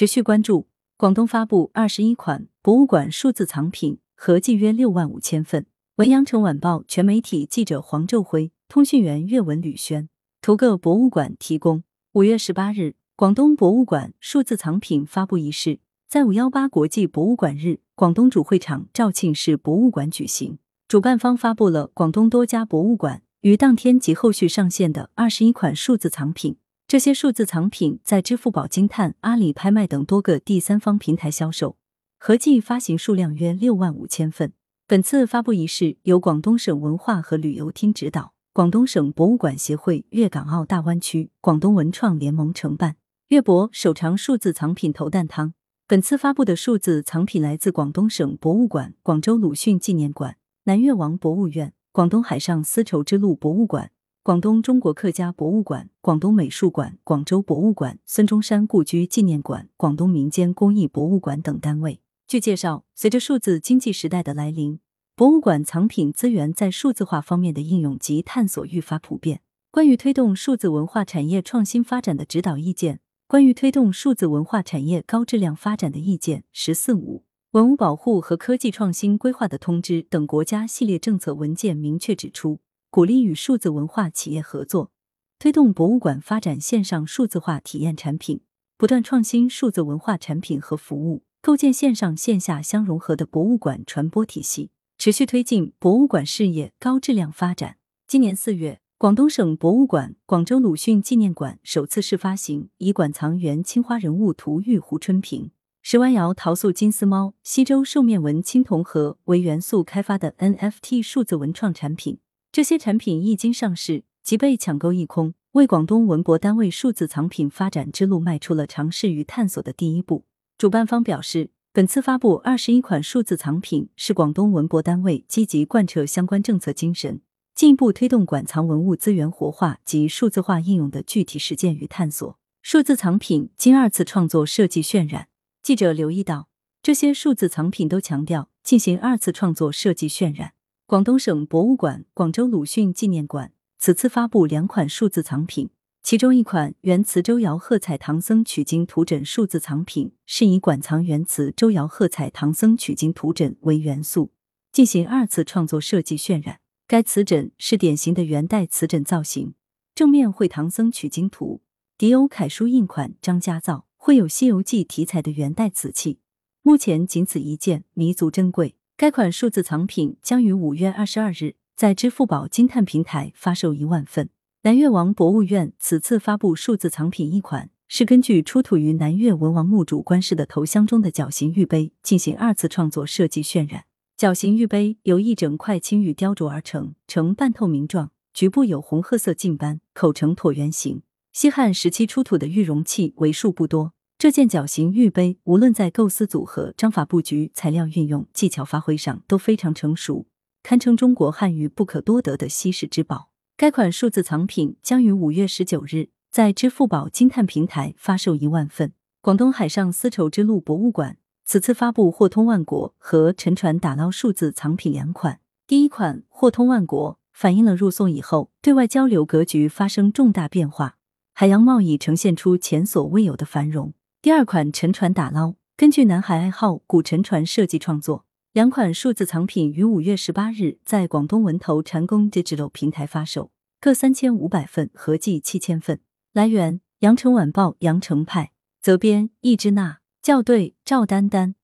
持续关注，广东发布二十一款博物馆数字藏品，合计约六万五千份。文阳城晚报全媒体记者黄昼辉，通讯员岳文吕轩。图个博物馆提供。五月十八日，广东博物馆数字藏品发布仪式在五幺八国际博物馆日广东主会场肇庆市博物馆举行。主办方发布了广东多家博物馆于当天及后续上线的二十一款数字藏品。这些数字藏品在支付宝、金探、阿里拍卖等多个第三方平台销售，合计发行数量约六万五千份。本次发布仪式由广东省文化和旅游厅指导，广东省博物馆协会粤港澳大湾区广东文创联盟承办。粤博首尝数字藏品头啖汤。本次发布的数字藏品来自广东省博物馆、广州鲁迅纪念馆、南越王博物院、广东海上丝绸之路博物馆。广东中国客家博物馆、广东美术馆、广州博物馆、孙中山故居纪念馆、广东民间工艺博物馆等单位。据介绍，随着数字经济时代的来临，博物馆藏品资源在数字化方面的应用及探索愈发普遍。关于推动数字文化产业创新发展的指导意见、关于推动数字文化产业高质量发展的意见（十四五）、文物保护和科技创新规划的通知等国家系列政策文件明确指出。鼓励与数字文化企业合作，推动博物馆发展线上数字化体验产品，不断创新数字文化产品和服务，构建线上线下相融合的博物馆传播体系，持续推进博物馆事业高质量发展。今年四月，广东省博物馆广州鲁迅纪念馆首次试发行以“馆藏原青花人物图玉壶春瓶、石湾窑陶塑金丝猫、西周兽面纹青铜盒”为元素开发的 NFT 数字文创产品。这些产品一经上市即被抢购一空，为广东文博单位数字藏品发展之路迈出了尝试与探索的第一步。主办方表示，本次发布二十一款数字藏品，是广东文博单位积极贯彻相关政策精神，进一步推动馆藏文物资源活化及数字化应用的具体实践与探索。数字藏品经二次创作设计渲染。记者留意到，这些数字藏品都强调进行二次创作设计渲染。广东省博物馆广州鲁迅纪念馆此次发布两款数字藏品，其中一款原瓷周窑褐彩唐僧取经图枕数字藏品，是以馆藏原瓷周窑褐彩唐僧取经图枕为元素，进行二次创作设计渲染。该瓷枕是典型的元代瓷枕造型，正面绘唐僧取经图，底有楷书印款张家造，绘有《西游记》题材的元代瓷器，目前仅此一件，弥足珍贵。该款数字藏品将于五月二十二日在支付宝、金探平台发售一万份。南越王博物院此次发布数字藏品一款，是根据出土于南越文王墓主棺室的头箱中的绞形玉杯进行二次创作设计渲染。绞形玉杯由一整块青玉雕琢而成，呈半透明状，局部有红褐色镜斑，口呈椭圆形。西汉时期出土的玉容器为数不多。这件绞形玉杯，无论在构思组合、章法布局、材料运用、技巧发挥上都非常成熟，堪称中国汉玉不可多得的稀世之宝。该款数字藏品将于五月十九日在支付宝、金探平台发售一万份。广东海上丝绸之路博物馆此次发布“货通万国”和“沉船打捞”数字藏品两款。第一款“货通万国”反映了入宋以后对外交流格局发生重大变化，海洋贸易呈现出前所未有的繁荣。第二款沉船打捞，根据南海爱好古沉船设计创作，两款数字藏品于五月十八日在广东文投禅宫 Digital 平台发售，各三千五百份，合计七千份。来源：羊城晚报羊城派，责编：易之娜，校对：赵丹丹。